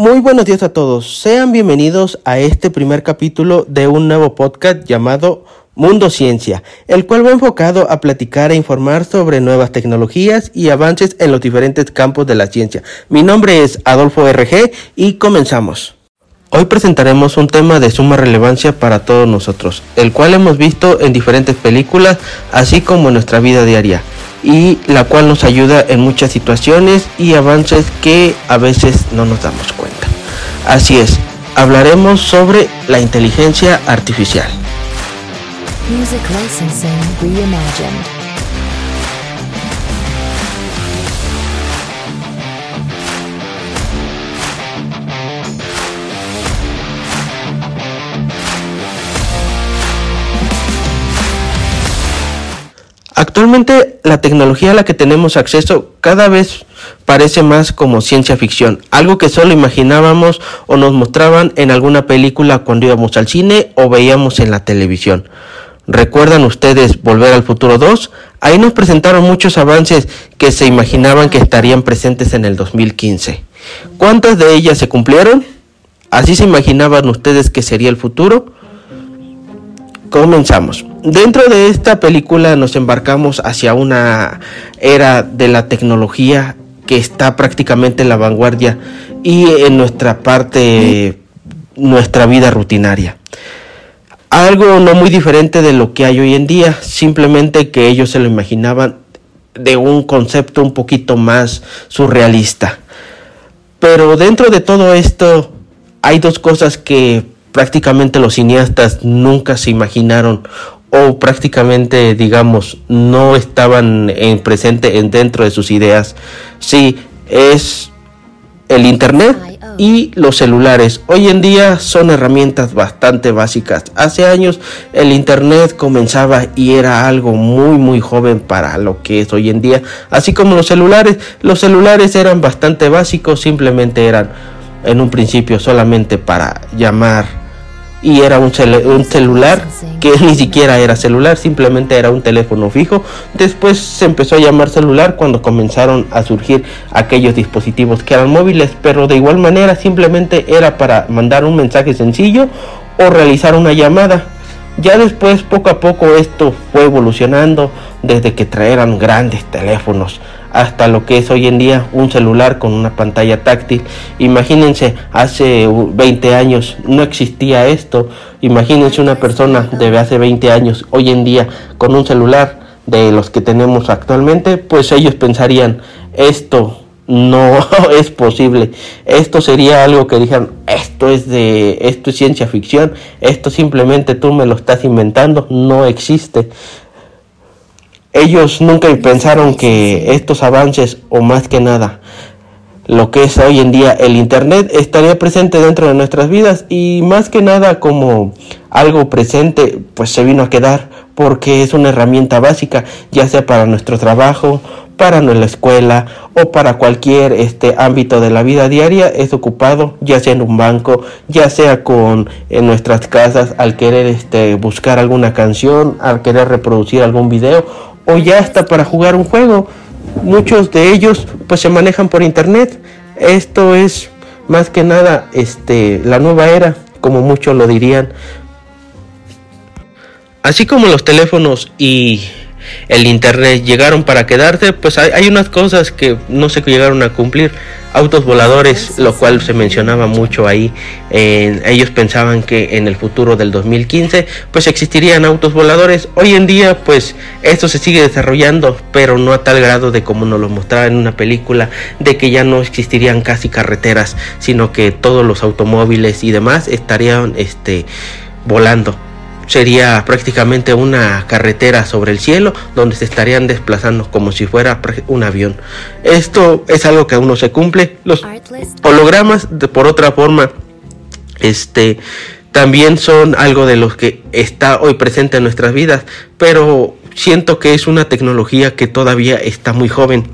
Muy buenos días a todos. Sean bienvenidos a este primer capítulo de un nuevo podcast llamado Mundo Ciencia, el cual va enfocado a platicar e informar sobre nuevas tecnologías y avances en los diferentes campos de la ciencia. Mi nombre es Adolfo RG y comenzamos. Hoy presentaremos un tema de suma relevancia para todos nosotros, el cual hemos visto en diferentes películas, así como en nuestra vida diaria y la cual nos ayuda en muchas situaciones y avances que a veces no nos damos cuenta. Así es, hablaremos sobre la inteligencia artificial. Actualmente la tecnología a la que tenemos acceso cada vez parece más como ciencia ficción, algo que solo imaginábamos o nos mostraban en alguna película cuando íbamos al cine o veíamos en la televisión. ¿Recuerdan ustedes Volver al Futuro 2? Ahí nos presentaron muchos avances que se imaginaban que estarían presentes en el 2015. ¿Cuántas de ellas se cumplieron? ¿Así se imaginaban ustedes que sería el futuro? Comenzamos. Dentro de esta película nos embarcamos hacia una era de la tecnología que está prácticamente en la vanguardia y en nuestra parte, nuestra vida rutinaria. Algo no muy diferente de lo que hay hoy en día, simplemente que ellos se lo imaginaban de un concepto un poquito más surrealista. Pero dentro de todo esto hay dos cosas que prácticamente los cineastas nunca se imaginaron o prácticamente digamos no estaban en presente en dentro de sus ideas. Sí es el internet y los celulares. Hoy en día son herramientas bastante básicas. Hace años el internet comenzaba y era algo muy muy joven para lo que es hoy en día. Así como los celulares los celulares eran bastante básicos simplemente eran en un principio solamente para llamar y era un, celular que ni siquiera era celular, simplemente era un teléfono fijo. Después se empezó a llamar celular cuando comenzaron a surgir aquellos dispositivos que eran móviles, pero de igual manera simplemente era para mandar un mensaje sencillo o realizar una llamada. Ya después poco a poco esto fue evolucionando desde que traeran grandes teléfonos hasta lo que es hoy en día un celular con una pantalla táctil. Imagínense, hace 20 años no existía esto. Imagínense una persona de hace 20 años hoy en día con un celular de los que tenemos actualmente, pues ellos pensarían, esto no es posible. Esto sería algo que dijeran, esto es de esto es ciencia ficción, esto simplemente tú me lo estás inventando, no existe. Ellos nunca pensaron que estos avances, o más que nada, lo que es hoy en día el Internet, estaría presente dentro de nuestras vidas. Y más que nada como algo presente, pues se vino a quedar porque es una herramienta básica, ya sea para nuestro trabajo, para nuestra escuela o para cualquier este ámbito de la vida diaria. Es ocupado ya sea en un banco ya sea con en nuestras casas al querer este buscar alguna canción al querer reproducir algún video o ya hasta para jugar un juego. Muchos de ellos pues se manejan por internet. Esto es más que nada este la nueva era, como muchos lo dirían. Así como los teléfonos y el internet llegaron para quedarse, pues hay, unas cosas que no se llegaron a cumplir. Autos voladores, lo cual se mencionaba mucho ahí. ellos pensaban que en el futuro del 2015 pues existirían autos voladores. Hoy en día pues esto se sigue desarrollando, pero no a tal grado de como nos lo mostraba en una película, de que ya no existirían casi carreteras, sino que todos los automóviles y demás estarían este, volando sería prácticamente una carretera sobre el cielo donde se estarían desplazando como si fuera un avión. Esto es algo que aún no se cumple. Los hologramas, de, por otra forma, este también son algo de los que está hoy presente en nuestras vidas, pero siento que es una tecnología que todavía está muy joven.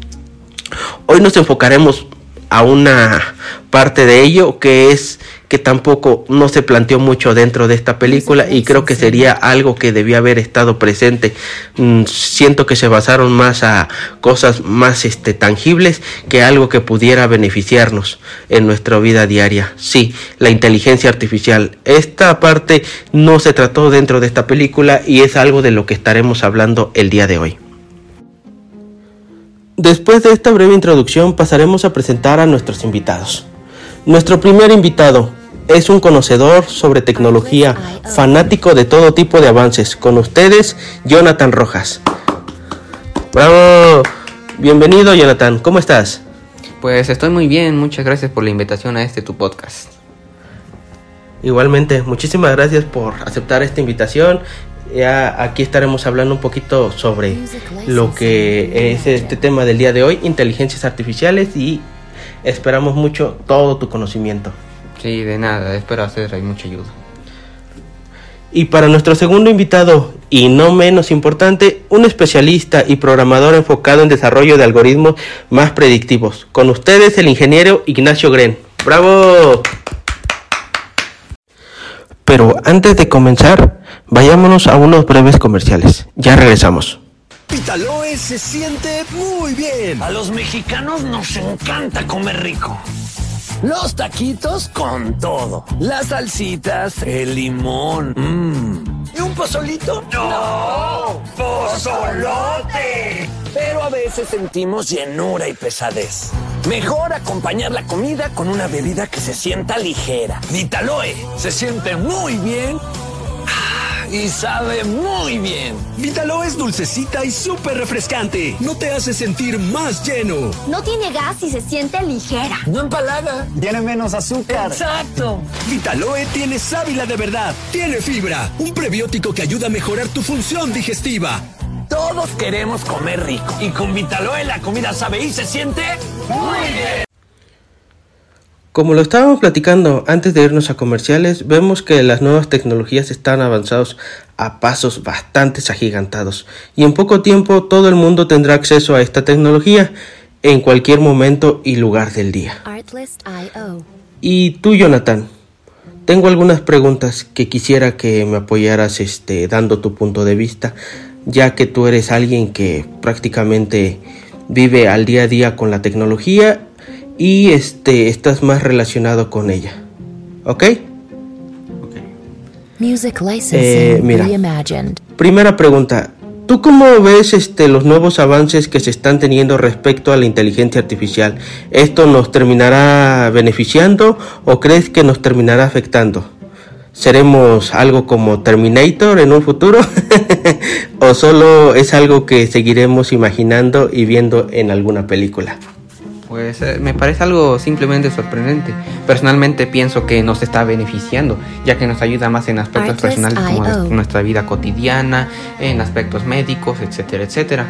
Hoy nos enfocaremos a una parte de ello que es que tampoco no se planteó mucho dentro de esta película y creo que sería algo que debía haber estado presente. Mm, siento que se basaron más a cosas más este, tangibles que algo que pudiera beneficiarnos en nuestra vida diaria. Sí, la inteligencia artificial. Esta parte no se trató dentro de esta película y es algo de lo que estaremos hablando el día de hoy. Después de esta breve introducción pasaremos a presentar a nuestros invitados. Nuestro primer invitado es un conocedor sobre tecnología, fanático de todo tipo de avances. Con ustedes, Jonathan Rojas. Bravo. Bienvenido, Jonathan. ¿Cómo estás? Pues estoy muy bien. Muchas gracias por la invitación a este tu podcast. Igualmente, muchísimas gracias por aceptar esta invitación. Ya aquí estaremos hablando un poquito sobre lo que es este tema del día de hoy, inteligencias artificiales y Esperamos mucho todo tu conocimiento. Sí, de nada, espero hacer mucha ayuda. Y para nuestro segundo invitado, y no menos importante, un especialista y programador enfocado en desarrollo de algoritmos más predictivos. Con ustedes el ingeniero Ignacio Gren. ¡Bravo! Pero antes de comenzar, vayámonos a unos breves comerciales. Ya regresamos. Vitaloe se siente muy bien. A los mexicanos nos encanta comer rico. Los taquitos con todo. Las salsitas, el limón. Mmm. ¿Y un pozolito? ¡No! ¡Pozolote! Pero a veces sentimos llenura y pesadez. Mejor acompañar la comida con una bebida que se sienta ligera. Vitaloe se siente muy bien y sabe muy bien. Vitalo es dulcecita y súper refrescante. No te hace sentir más lleno. No tiene gas y se siente ligera. No empalaga. Tiene menos azúcar. Exacto. Vitaloe tiene sábila de verdad. Tiene fibra. Un prebiótico que ayuda a mejorar tu función digestiva. Todos queremos comer rico. Y con Vitaloe la comida sabe y se siente muy bien. Como lo estábamos platicando antes de irnos a comerciales, vemos que las nuevas tecnologías están avanzados a pasos bastante agigantados y en poco tiempo todo el mundo tendrá acceso a esta tecnología en cualquier momento y lugar del día. Y tú, Jonathan, tengo algunas preguntas que quisiera que me apoyaras este, dando tu punto de vista, ya que tú eres alguien que prácticamente vive al día a día con la tecnología y este estás más relacionado con ella. ¿Ok? Music licensing eh, reimagined. Primera pregunta. ¿Tú cómo ves este, los nuevos avances que se están teniendo respecto a la inteligencia artificial? ¿Esto nos terminará beneficiando o crees que nos terminará afectando? ¿Seremos algo como Terminator en un futuro? ¿O solo es algo que seguiremos imaginando y viendo en alguna película? Pues eh, me parece algo simplemente sorprendente. Personalmente pienso que nos está beneficiando, ya que nos ayuda más en aspectos personales como nuestra vida cotidiana, en aspectos médicos, etcétera, etcétera.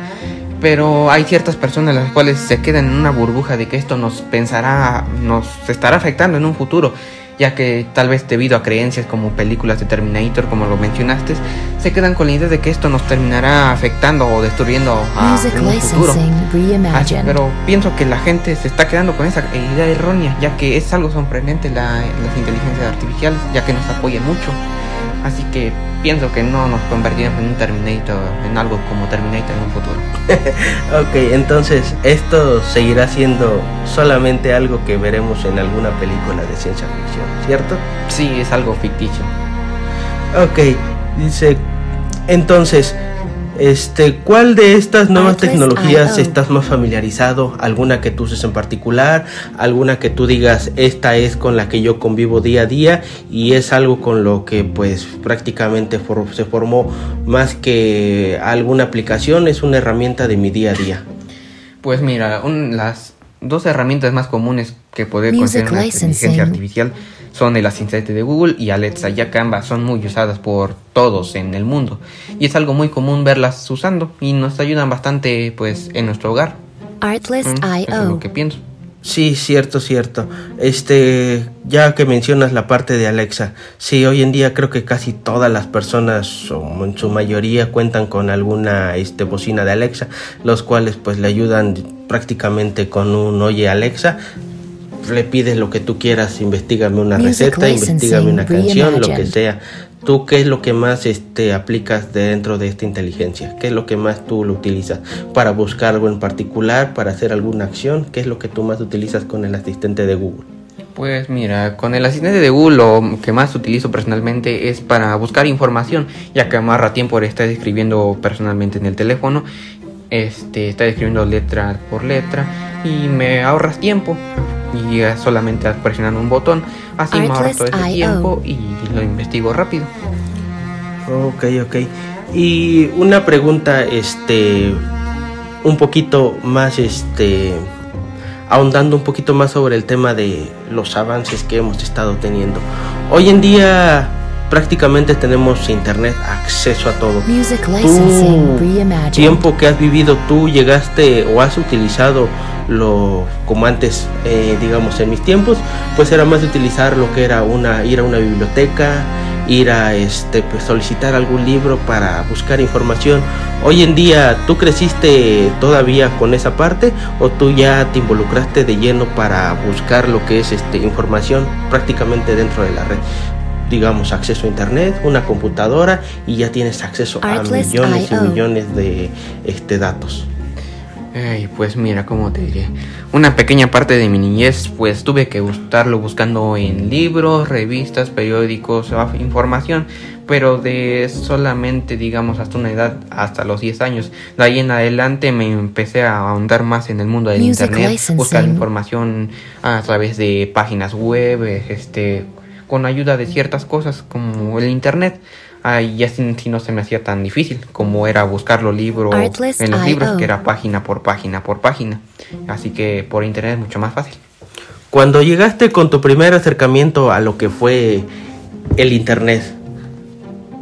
Pero hay ciertas personas las cuales se quedan en una burbuja de que esto nos pensará, nos estará afectando en un futuro ya que tal vez debido a creencias como películas de Terminator, como lo mencionaste, se quedan con la idea de que esto nos terminará afectando o destruyendo a un futuro. pero pienso que la gente se está quedando con esa idea errónea, ya que es algo sorprendente la, las inteligencias artificiales, ya que nos apoyan mucho. Así que pienso que no nos convertiremos en un Terminator, en algo como Terminator en un futuro. ok, entonces esto seguirá siendo solamente algo que veremos en alguna película de ciencia ficción, ¿cierto? Sí, es algo ficticio. Ok, dice, entonces, este, ¿cuál de estas nuevas tecnologías estás más familiarizado? ¿Alguna que tú uses en particular? ¿Alguna que tú digas, esta es con la que yo convivo día a día y es algo con lo que pues prácticamente se formó más que alguna aplicación, es una herramienta de mi día a día? Pues mira, las dos herramientas más comunes que poder considerar una inteligencia artificial son el asistente de Google y Alexa, ya que ambas son muy usadas por todos en el mundo y es algo muy común verlas usando y nos ayudan bastante pues en nuestro hogar. Artlist.io. es lo que pienso. Sí, cierto, cierto. Este, ya que mencionas la parte de Alexa, sí, hoy en día creo que casi todas las personas, o en su mayoría, cuentan con alguna este, bocina de Alexa, los cuales pues le ayudan prácticamente con un Oye Alexa le pides lo que tú quieras, investigame una receta, investigame una canción, lo que sea. ¿Tú qué es lo que más este, aplicas dentro de esta inteligencia? ¿Qué es lo que más tú lo utilizas? ¿Para buscar algo en particular? ¿Para hacer alguna acción? ¿Qué es lo que tú más utilizas con el asistente de Google? Pues mira, con el asistente de Google lo que más utilizo personalmente es para buscar información, ya que amarra tiempo de estar escribiendo personalmente en el teléfono, este, está escribiendo letra por letra y me ahorras tiempo y solamente presionando un botón. Así me ahorro todo ese tiempo y lo investigo rápido. Ok, ok. Y una pregunta, este, un poquito más, este, ahondando un poquito más sobre el tema de los avances que hemos estado teniendo. Hoy en día prácticamente tenemos internet, acceso a todo. Tú, tiempo que has vivido tú llegaste o has utilizado lo como antes, eh, digamos en mis tiempos, pues era más utilizar lo que era una ir a una biblioteca, ir a este pues, solicitar algún libro para buscar información. Hoy en día, ¿tú creciste todavía con esa parte o tú ya te involucraste de lleno para buscar lo que es este información prácticamente dentro de la red? Digamos, acceso a internet, una computadora y ya tienes acceso a millones y millones de este, datos. Ay, pues mira, ¿cómo te diré? Una pequeña parte de mi niñez, pues tuve que estarlo buscando en libros, revistas, periódicos, información, pero de solamente, digamos, hasta una edad, hasta los 10 años. De ahí en adelante me empecé a ahondar más en el mundo del internet, buscar información a través de páginas web, este, con ayuda de ciertas cosas como el internet. Ahí ya si, no se me hacía tan difícil como era buscar los libros en los libros que era página por página por página. Así que por internet es mucho más fácil. Cuando llegaste con tu primer acercamiento a lo que fue el internet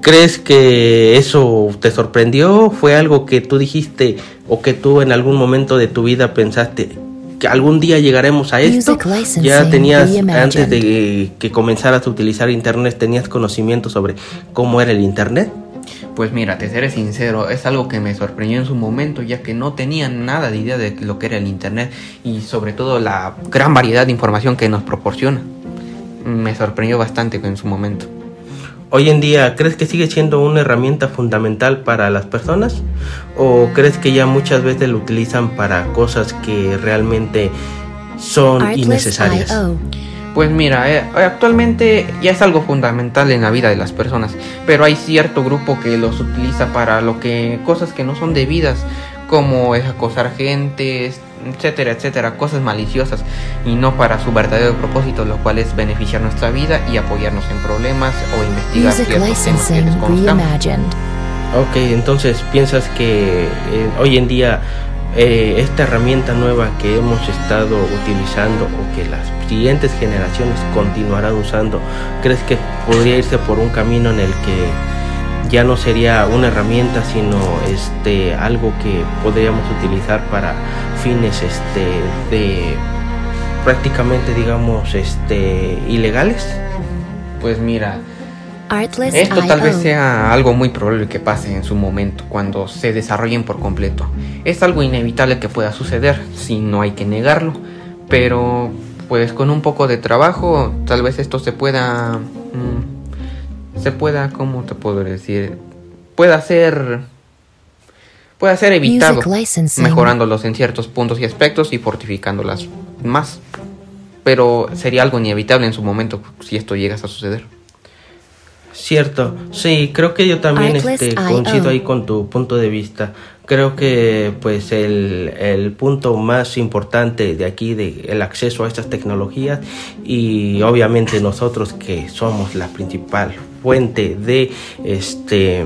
¿Crees que eso te sorprendió? ¿Fue algo que tú dijiste o que tú en algún momento de tu vida pensaste, algún día llegaremos a esto. Ya tenías, antes de que comenzaras a utilizar Internet, tenías conocimiento sobre cómo era el Internet. Pues mira, te seré sincero, es algo que me sorprendió en su momento, ya que no tenía nada de idea de lo que era el Internet y sobre todo la gran variedad de información que nos proporciona. Me sorprendió bastante en su momento. Hoy en día, ¿crees que sigue siendo una herramienta fundamental para las personas? ¿O crees que ya muchas veces lo utilizan para cosas que realmente son innecesarias? Pues mira, eh, actualmente ya es algo fundamental en la vida de las personas, pero hay cierto grupo que los utiliza para lo que cosas que no son debidas, como es acosar gente, etcétera, etcétera, cosas maliciosas y no para su verdadero propósito, lo cual es beneficiar nuestra vida y apoyarnos en problemas o investigar ciertos temas que desconozcamos. Ok, entonces piensas que eh, hoy en día eh, esta herramienta nueva que hemos estado utilizando o que las siguientes generaciones continuarán usando, ¿crees que podría irse por un camino en el que ya no sería una herramienta sino este algo que podríamos utilizar para fines este de prácticamente digamos este ilegales. Pues mira esto tal vez sea algo muy probable que pase en su momento cuando se desarrollen por completo. Es algo inevitable que pueda suceder si no hay que negarlo pero pues con un poco de trabajo tal vez esto se pueda mm, se pueda, ¿cómo te puedo decir? Pueda ser, pueda ser evitado, mejorándolos en ciertos puntos y aspectos y fortificándolas más. Pero sería algo inevitable en su momento si esto llegase a suceder. Cierto, sí, creo que yo también este, coincido ahí con tu punto de vista. Creo que pues el, el punto más importante de aquí, de el acceso a estas tecnologías y obviamente nosotros que somos la principal fuente de este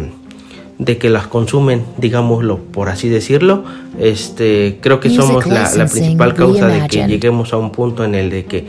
de que las consumen, digámoslo por así decirlo, este creo que somos la, la principal causa de que lleguemos a un punto en el de que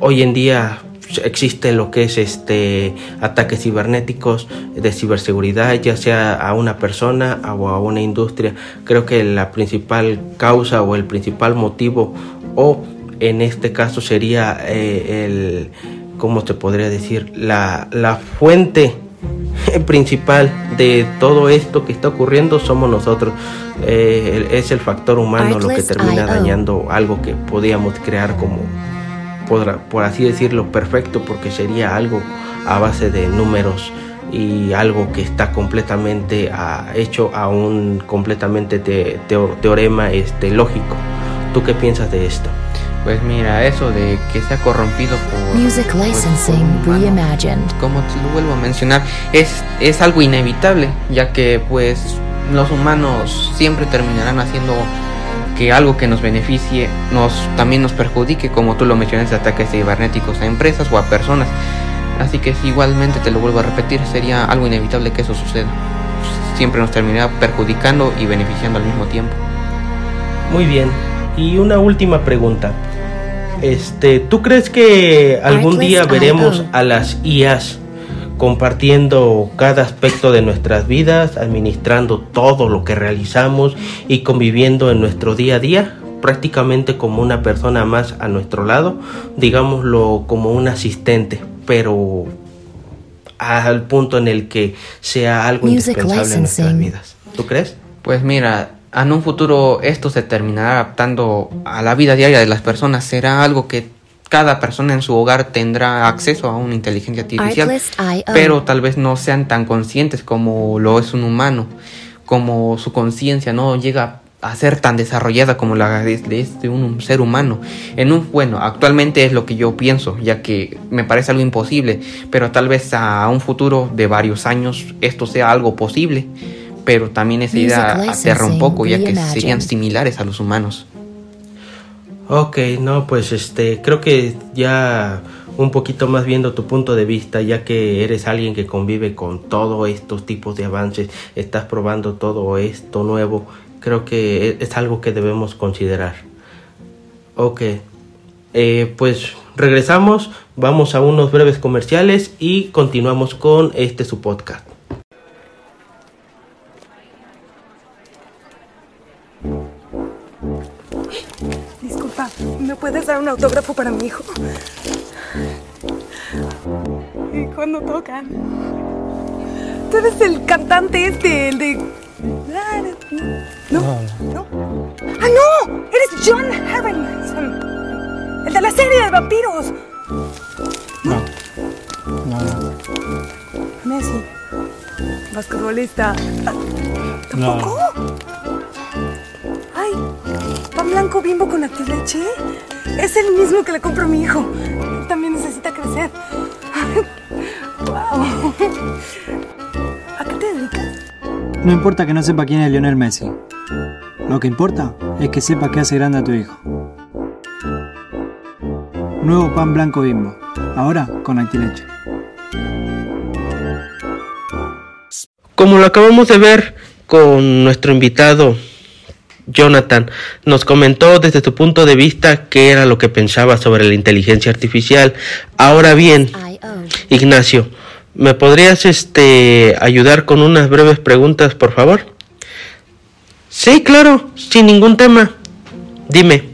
hoy en día existe lo que es este ataques cibernéticos de ciberseguridad ya sea a una persona o a una industria creo que la principal causa o el principal motivo o en este caso sería eh, el ¿cómo te podría decir? La, la fuente principal de todo esto que está ocurriendo somos nosotros. Eh, es el factor humano lo que termina dañando algo que podíamos crear como por, por así decirlo, perfecto, porque sería algo a base de números y algo que está completamente ah, hecho a un completamente teorema este, lógico. ¿Tú qué piensas de esto? Pues mira, eso de que se ha corrompido por... Music licensing reimagined. Como te lo vuelvo a mencionar, es, es algo inevitable, ya que pues los humanos siempre terminarán haciendo que algo que nos beneficie nos también nos perjudique, como tú lo mencionas, ataques cibernéticos a empresas o a personas. Así que si igualmente te lo vuelvo a repetir, sería algo inevitable que eso suceda. Siempre nos terminará perjudicando y beneficiando al mismo tiempo. Muy bien. Y una última pregunta. Este, ¿tú crees que algún día veremos a las IAs compartiendo cada aspecto de nuestras vidas, administrando todo lo que realizamos y conviviendo en nuestro día a día? prácticamente como una persona más a nuestro lado, digámoslo como un asistente, pero al punto en el que sea algo indispensable en nuestras vidas. ¿Tú crees? Pues mira, en un futuro esto se terminará adaptando a la vida diaria de las personas. Será algo que cada persona en su hogar tendrá acceso a una inteligencia artificial, pero tal vez no sean tan conscientes como lo es un humano, como su conciencia no llega a ser tan desarrollada como la de, este un, ser humano. En un bueno, actualmente es lo que yo pienso, ya que me parece algo imposible, pero tal vez a un futuro de varios años esto sea algo posible, pero también esa idea aterra un poco, ya que serían similares a los humanos. Ok, no, pues este, creo que ya un poquito más viendo tu punto de vista, ya que eres alguien que convive con todos estos tipos de avances, estás probando todo esto nuevo creo que e-, es algo que debemos considerar. Ok, eh, pues regresamos, vamos a unos breves comerciales y continuamos con este su podcast. ¿Me puedes dar un autógrafo para mi hijo? ¿Y cuándo tocan? Tú eres el cantante este, el de ¿No? ¿No? ¡Ah, no! ¡Eres John Harrelson! ¡El de la serie de vampiros! No. No, no. Messi. Basquetbolista. ¿Tampoco? Blanco bimbo con leche? Es el mismo que le compro a mi hijo. También necesita crecer. ¡Wow! ¿A qué te dedicas? No importa que no sepa quién es Lionel Messi. Lo que importa es que sepa que hace grande a tu hijo. Nuevo pan blanco bimbo. Ahora con Actileche. Como lo acabamos de ver con nuestro invitado Jonathan, nos comentó desde su punto de vista qué era lo que pensaba sobre la inteligencia artificial. Ahora bien, Ignacio, ¿Me podrías este ayudar con unas breves preguntas, por favor? Sí, claro, sin ningún tema. Dime.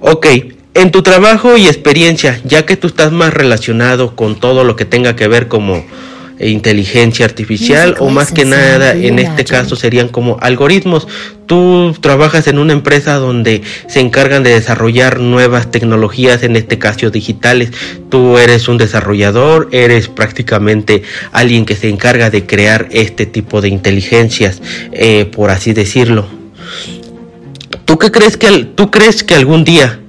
Ok, en tu trabajo y experiencia, ya que tú estás más relacionado con todo lo que tenga que ver como inteligencia artificial o más que nada en este caso serían como algoritmos. Tú trabajas en una empresa donde se encargan de desarrollar nuevas tecnologías, en este caso digitales. Tú eres un desarrollador, eres prácticamente alguien que se encarga de crear este tipo de inteligencias, eh, por así decirlo. ¿Tú qué crees que tú crees que algún día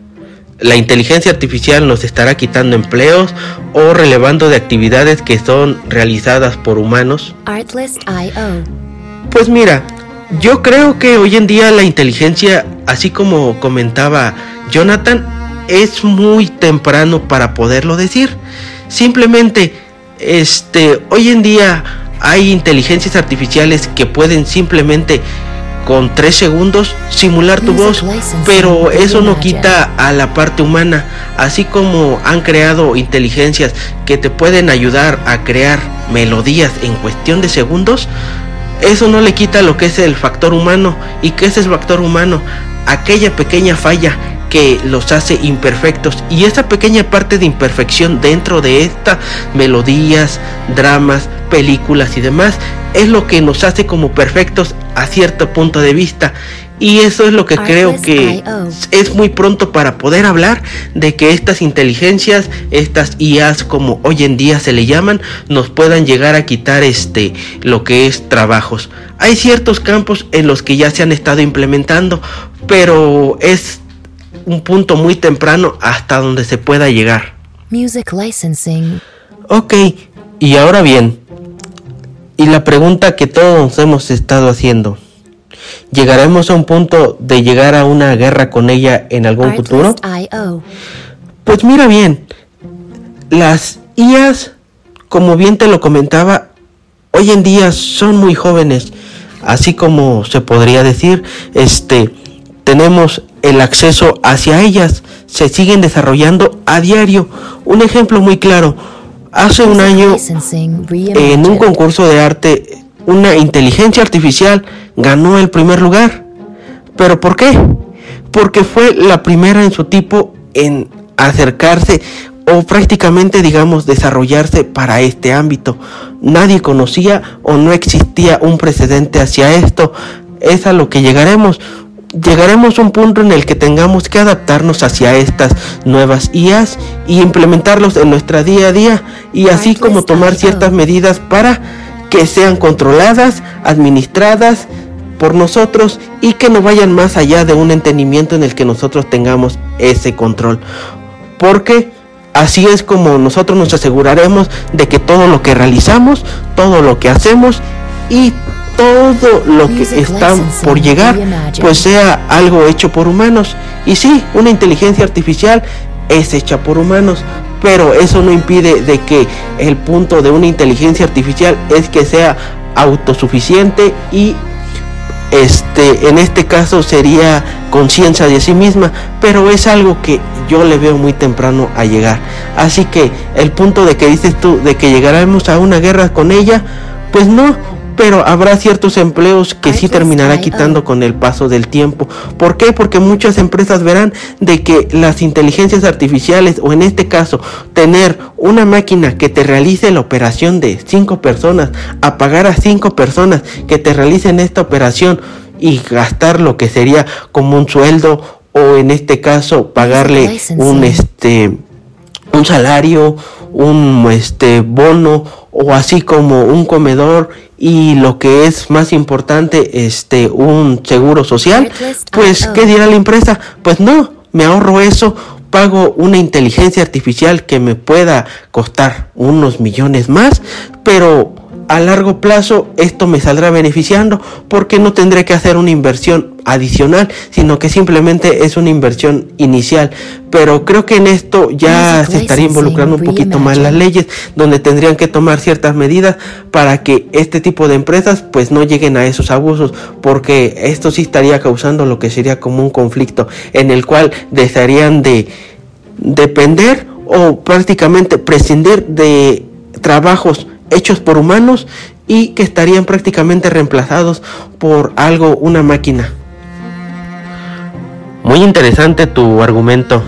la inteligencia artificial nos estará quitando empleos o relevando de actividades que son realizadas por humanos? Pues mira, yo creo que hoy en día la inteligencia, así como comentaba Jonathan, es muy temprano para poderlo decir. Simplemente, este, hoy en día hay inteligencias artificiales que pueden simplemente con tres segundos simular tu voz, pero eso no quita a la parte humana, así como han creado inteligencias que te pueden ayudar a crear melodías en cuestión de segundos, eso no le quita lo que es el factor humano. ¿Y qué es el factor humano? Aquella pequeña falla que los hace imperfectos y esa pequeña parte de imperfección dentro de estas melodías, dramas, películas y demás es lo que nos hace como perfectos a cierto punto de vista Y eso es lo que creo que es muy pronto para poder hablar de que estas inteligencias, estas IAs como hoy en día se le llaman, nos puedan llegar a quitar este lo que es trabajos. Hay ciertos campos en los que ya se han estado implementando, pero es un punto muy temprano hasta donde se pueda llegar. Music licensing. Ok, y ahora bien, y la pregunta que todos hemos estado haciendo. ¿Llegaremos a un punto de llegar a una guerra con ella en algún futuro? Pues mira bien, las IAs, como bien te lo comentaba, hoy en día son muy jóvenes, así como se podría decir, este, tenemos el acceso hacia ellas, se siguen desarrollando a diario. Un ejemplo muy claro, hace un año en un concurso de arte, una inteligencia artificial ganó el primer lugar. ¿Pero por qué? Porque fue la primera en su tipo en acercarse o prácticamente digamos desarrollarse para este ámbito. Nadie conocía o no existía un precedente hacia esto. Es a lo que llegaremos. Llegaremos a un punto en el que tengamos que adaptarnos hacia estas nuevas IAs y implementarlos en nuestra día a día y así como tomar ciertas medidas para que sean controladas, administradas, por nosotros y que no vayan más allá de un entendimiento en el que nosotros tengamos ese control. Porque así es como nosotros nos aseguraremos de que todo lo que realizamos, todo lo que hacemos y todo lo que está por llegar, pues sea algo hecho por humanos. Y sí, una inteligencia artificial es hecha por humanos, pero eso no impide de que el punto de una inteligencia artificial es que sea autosuficiente y este, en este caso sería conciencia de sí misma, pero es algo que yo le veo muy temprano a llegar. Así que el punto de que dices tú, de que llegaremos a una guerra con ella, pues no, pero habrá ciertos empleos que sí terminará quitando con el paso del tiempo. ¿Por qué? Porque muchas empresas verán de que las inteligencias artificiales o en este caso tener una máquina que te realice la operación de cinco personas, a pagar a cinco personas que te realicen esta operación y gastar lo que sería como un sueldo o en este caso pagarle un este un salario, un este bono o así como un comedor y lo que es más importante, este, un seguro social, pues, ¿qué dirá la empresa? Pues no, me ahorro eso, pago una inteligencia artificial que me pueda costar unos millones más, pero a largo plazo esto me saldrá beneficiando porque no tendré que hacer una inversión adicional, sino que simplemente es una inversión inicial. Pero creo que en esto ya se estaría involucrando un poquito más las leyes, donde tendrían que tomar ciertas medidas para que este tipo de empresas pues no lleguen a esos abusos, porque esto sí estaría causando lo que sería como un conflicto en el cual desearían de depender o prácticamente prescindir de trabajos hechos por humanos y que estarían prácticamente reemplazados por algo, una máquina. Muy interesante tu argumento.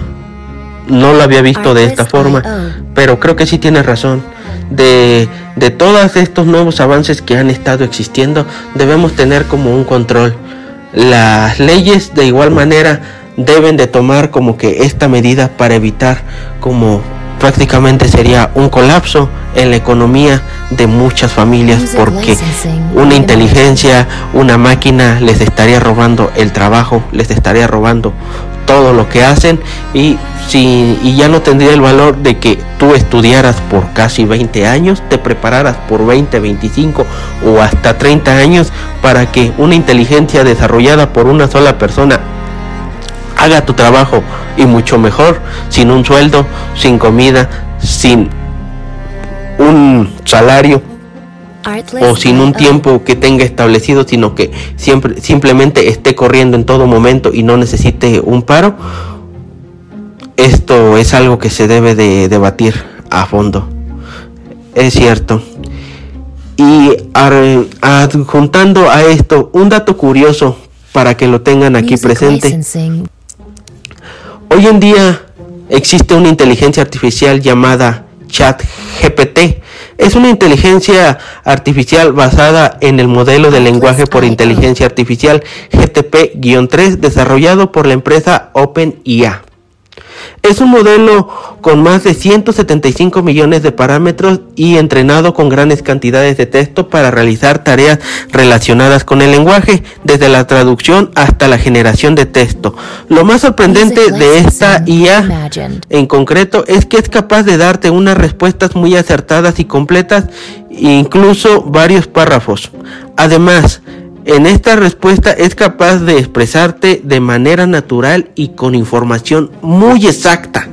No lo había visto de esta forma, pero creo que sí tienes razón. De, de todos estos nuevos avances que han estado existiendo, debemos tener como un control. Las leyes de igual manera deben de tomar como que esta medida para evitar como prácticamente sería un colapso en la economía de muchas familias porque una inteligencia, una máquina les estaría robando el trabajo, les estaría robando todo lo que hacen y si y ya no tendría el valor de que tú estudiaras por casi 20 años, te prepararas por 20, 25 o hasta 30 años para que una inteligencia desarrollada por una sola persona haga tu trabajo y mucho mejor, sin un sueldo, sin comida, sin un salario o sin un tiempo que tenga establecido, sino que siempre simplemente esté corriendo en todo momento y no necesite un paro. Esto es algo que se debe de debatir a fondo. Es cierto. Y adjuntando a esto un dato curioso para que lo tengan aquí presente. Hoy en día existe una inteligencia artificial llamada ChatGPT. Es una inteligencia artificial basada en el modelo de lenguaje por inteligencia artificial GTP-3 desarrollado por la empresa OpenIA. Es un modelo con más de 175 millones de parámetros y entrenado con grandes cantidades de texto para realizar tareas relacionadas con el lenguaje, desde la traducción hasta la generación de texto. Lo más sorprendente de esta IA en concreto es que es capaz de darte unas respuestas muy acertadas y completas, incluso varios párrafos. Además, en esta respuesta es capaz de expresarte de manera natural y con información muy exacta,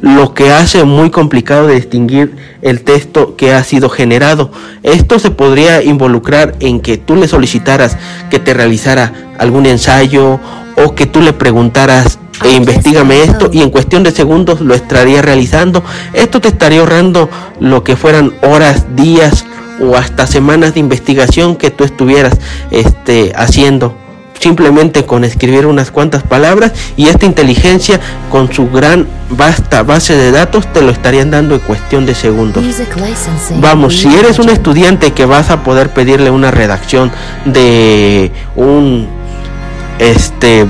lo que hace muy complicado de distinguir el texto que ha sido generado. Esto se podría involucrar en que tú le solicitaras que te realizara algún ensayo o que tú le preguntaras e investigame esto y en cuestión de segundos lo estaría realizando. Esto te estaría ahorrando lo que fueran horas, días o hasta semanas de investigación que tú estuvieras este, haciendo. Simplemente con escribir unas cuantas palabras y esta inteligencia con su gran vasta base de datos te lo estarían dando en cuestión de segundos. Vamos, si eres un estudiante que vas a poder pedirle una redacción de un este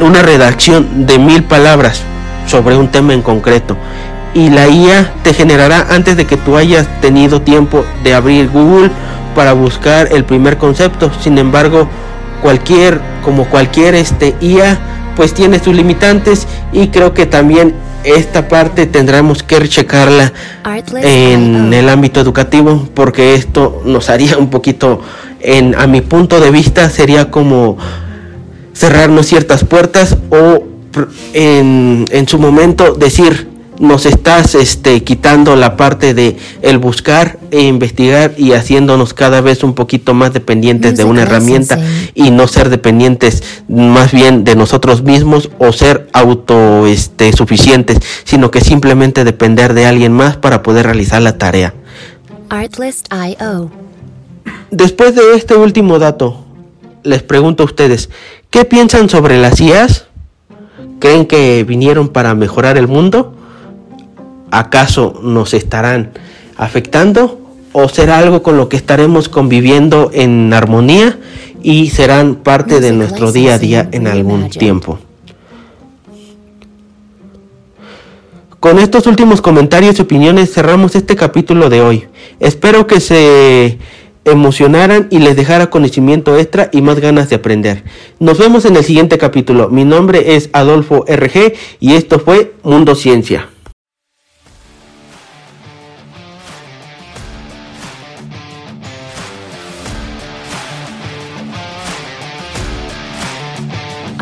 una redacción de mil palabras sobre un tema en concreto y la IA te generará antes de que tú hayas tenido tiempo de abrir Google para buscar el primer concepto. Sin embargo, cualquier como cualquier este IA pues tiene sus limitantes y creo que también esta parte tendremos que checarla en el ámbito educativo porque esto nos haría un poquito en a mi punto de vista sería como cerrarnos ciertas puertas o en, en su momento decir nos estás este, quitando la parte de el buscar e investigar y haciéndonos cada vez un poquito más dependientes de una herramienta y no ser dependientes más bien de nosotros mismos o ser auto este, suficientes, sino que simplemente depender de alguien más para poder realizar la tarea. Después de este último dato, les pregunto a ustedes, ¿qué piensan sobre las IAS? ¿Creen que vinieron para mejorar el mundo? ¿Acaso nos estarán afectando o será algo con lo que estaremos conviviendo en armonía y serán parte de nuestro día a día en algún tiempo? Con estos últimos comentarios y opiniones cerramos este capítulo de hoy. Espero que se emocionaran y les dejara conocimiento extra y más ganas de aprender. Nos vemos en el siguiente capítulo. Mi nombre es Adolfo RG y esto fue Mundo Ciencia.